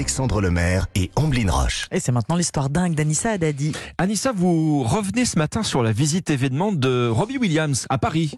Alexandre Lemaire et Amblin Roche. Et c'est maintenant l'histoire dingue d'Anissa Haddadi. Anissa, vous revenez ce matin sur la visite événement de Robbie Williams à Paris.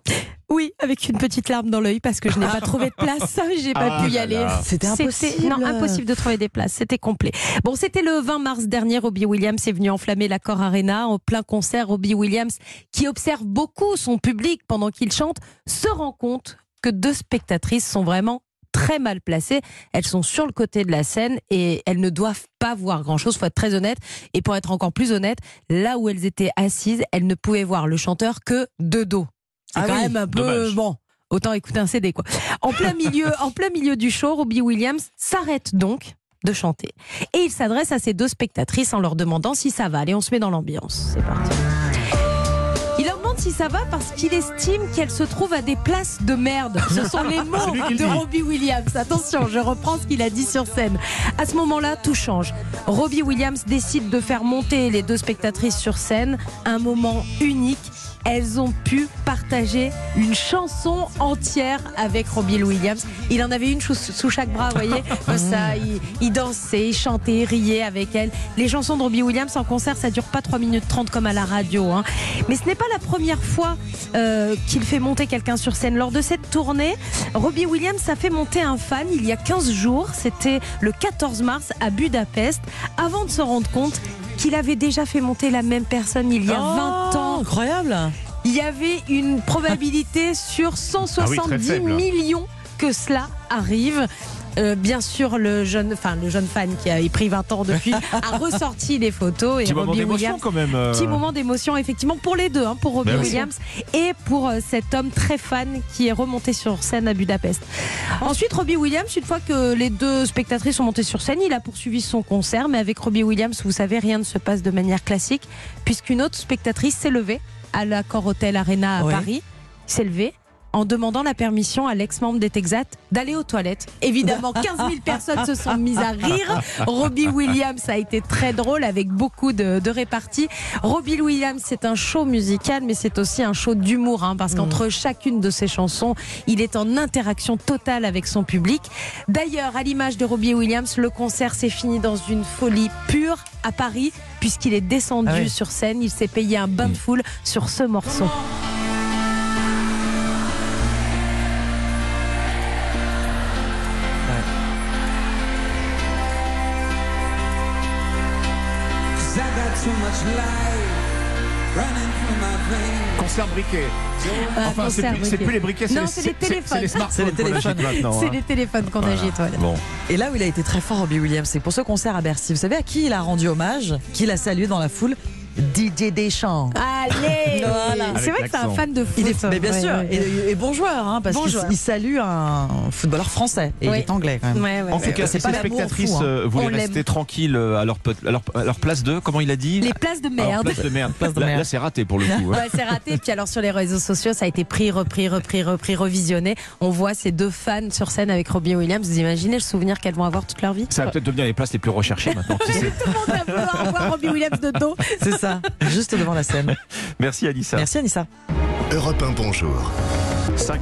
Oui, avec une petite larme dans l'œil parce que je n'ai pas trouvé de place. J'ai pas Ah pu y là aller. C'était impossible. Non, impossible de trouver des places. C'était complet. Bon, c'était le 20 mars dernier. Robbie Williams est venu enflammer l'accord Arena en plein concert. Robbie Williams, qui observe beaucoup son public pendant qu'il chante, se rend compte que deux spectatrices sont vraiment très mal placées. Elles sont sur le côté de la scène et elles ne doivent pas voir grand-chose, faut être très honnête. Et pour être encore plus honnête, là où elles étaient assises, elles ne pouvaient voir le chanteur que de dos. C'est Ah quand oui, même un peu dommage. bon. Autant écouter un CD quoi. En plein milieu, en plein milieu du show, Robbie Williams s'arrête donc de chanter et il s'adresse à ces deux spectatrices en leur demandant si ça va. Allez, on se met dans l'ambiance. C'est parti. Si ça va parce qu'il estime qu'elles se trouvent à des places de merde. Ce sont les mots de. Robbie Williams. Attention, je reprends ce qu'il a dit sur scène. À ce moment-là, tout change. Robbie Williams décide de faire monter les deux spectatrices sur scène. Un moment unique. Elles ont pu partager une chanson entière avec Robbie Williams. Il en avait une sous, sous chaque bras, vous voyez. Comme ça, il, il dansait, il chantait, il riait avec elle. Les chansons de Robbie Williams en concert, ça dure pas 3 minutes 30 comme à la radio. hein. Mais ce n'est pas la première fois euh, qu'il fait monter quelqu'un sur scène. Lors de cette tournée, Robbie Williams a fait monter un fan il y a 15 jours. C'était le 14 mars à Budapest, avant de se rendre compte qu'il avait déjà fait monter la même personne il y a 20 ans. Oh, Incroyable. Il y avait une probabilité sur 170 Ah oui, millions que cela arrive. Euh, bien sûr, le jeune, enfin le jeune fan qui a pris 20 ans depuis a ressorti les photos et Petit moment Robbie d'émotion Williams. quand même. euh. Petit moment d'émotion effectivement pour les deux, hein, pour Robbie Ben oui. Williams et pour euh, cet homme très fan qui est remonté sur scène à Budapest. Ensuite, Robbie Williams, une fois que les deux spectatrices sont montées sur scène, il a poursuivi son concert, mais avec Robbie Williams, vous savez, rien ne se passe de manière classique, puisqu'une autre spectatrice s'est levée à l'Accor Hotel Arena à. Paris, s'est levée en demandant la permission à l'ex-membre des Texas d'aller aux toilettes. Évidemment, 15 000 personnes se sont mises à rire. Robbie Williams a été très drôle avec beaucoup de, de réparties. Robbie Williams, c'est un show musical, mais c'est aussi un show d'humour, hein, parce qu'entre chacune de ses chansons, il est en interaction totale avec son public. D'ailleurs, à l'image de Robbie Williams, le concert s'est fini dans une folie pure à Paris, puisqu'il est descendu Ah oui. sur scène. Il s'est payé un bain de foule sur ce morceau. Concert briquet. Un Enfin, c'est plus, c'est briquet. plus les briquets, c'est Non, les, c'est les téléphones. c'est les smartphones. C'est les qu'on agite téléphones. maintenant. C'est hein. les téléphones qu'on Voilà. agite. voilà. Bon. Et là où il a été très fort, Robbie Williams, c'est pour ce concert à Bercy. Vous savez à qui il a rendu hommage Qui l'a salué dans la foule? DJ Deschamps. Allez Voilà. C'est vrai que c'est un fan de foot. Il est, mais bien Ouais, sûr, ouais, ouais. Et, et bon joueur, hein, parce Bon qu'il salue un footballeur français et Oui. il est anglais quand même. Ouais, ouais, En tout cas, ouais. si pas ces l'amour spectatrices hein. euh, On voulaient rester tranquilles euh, à leur, pot- à leur, à leur place de, comment il a dit les places de merde. place de merde. Place de là, merde. là, c'est raté pour le coup. hein. Ouais, c'est raté. Puis alors sur les réseaux sociaux, ça a été pris, repris, repris, repris, revisionné. On voit ces deux fans sur scène avec Robbie Williams. Vous imaginez le souvenir qu'elles vont avoir toute leur vie Ça va peut-être devenir les places les plus recherchées maintenant. Tout le monde va vouloir voir Robbie Williams de dos. C'est ça, juste devant la scène. Merci Alissa. Merci Anissa. Europe 1 Bonjour. Cinq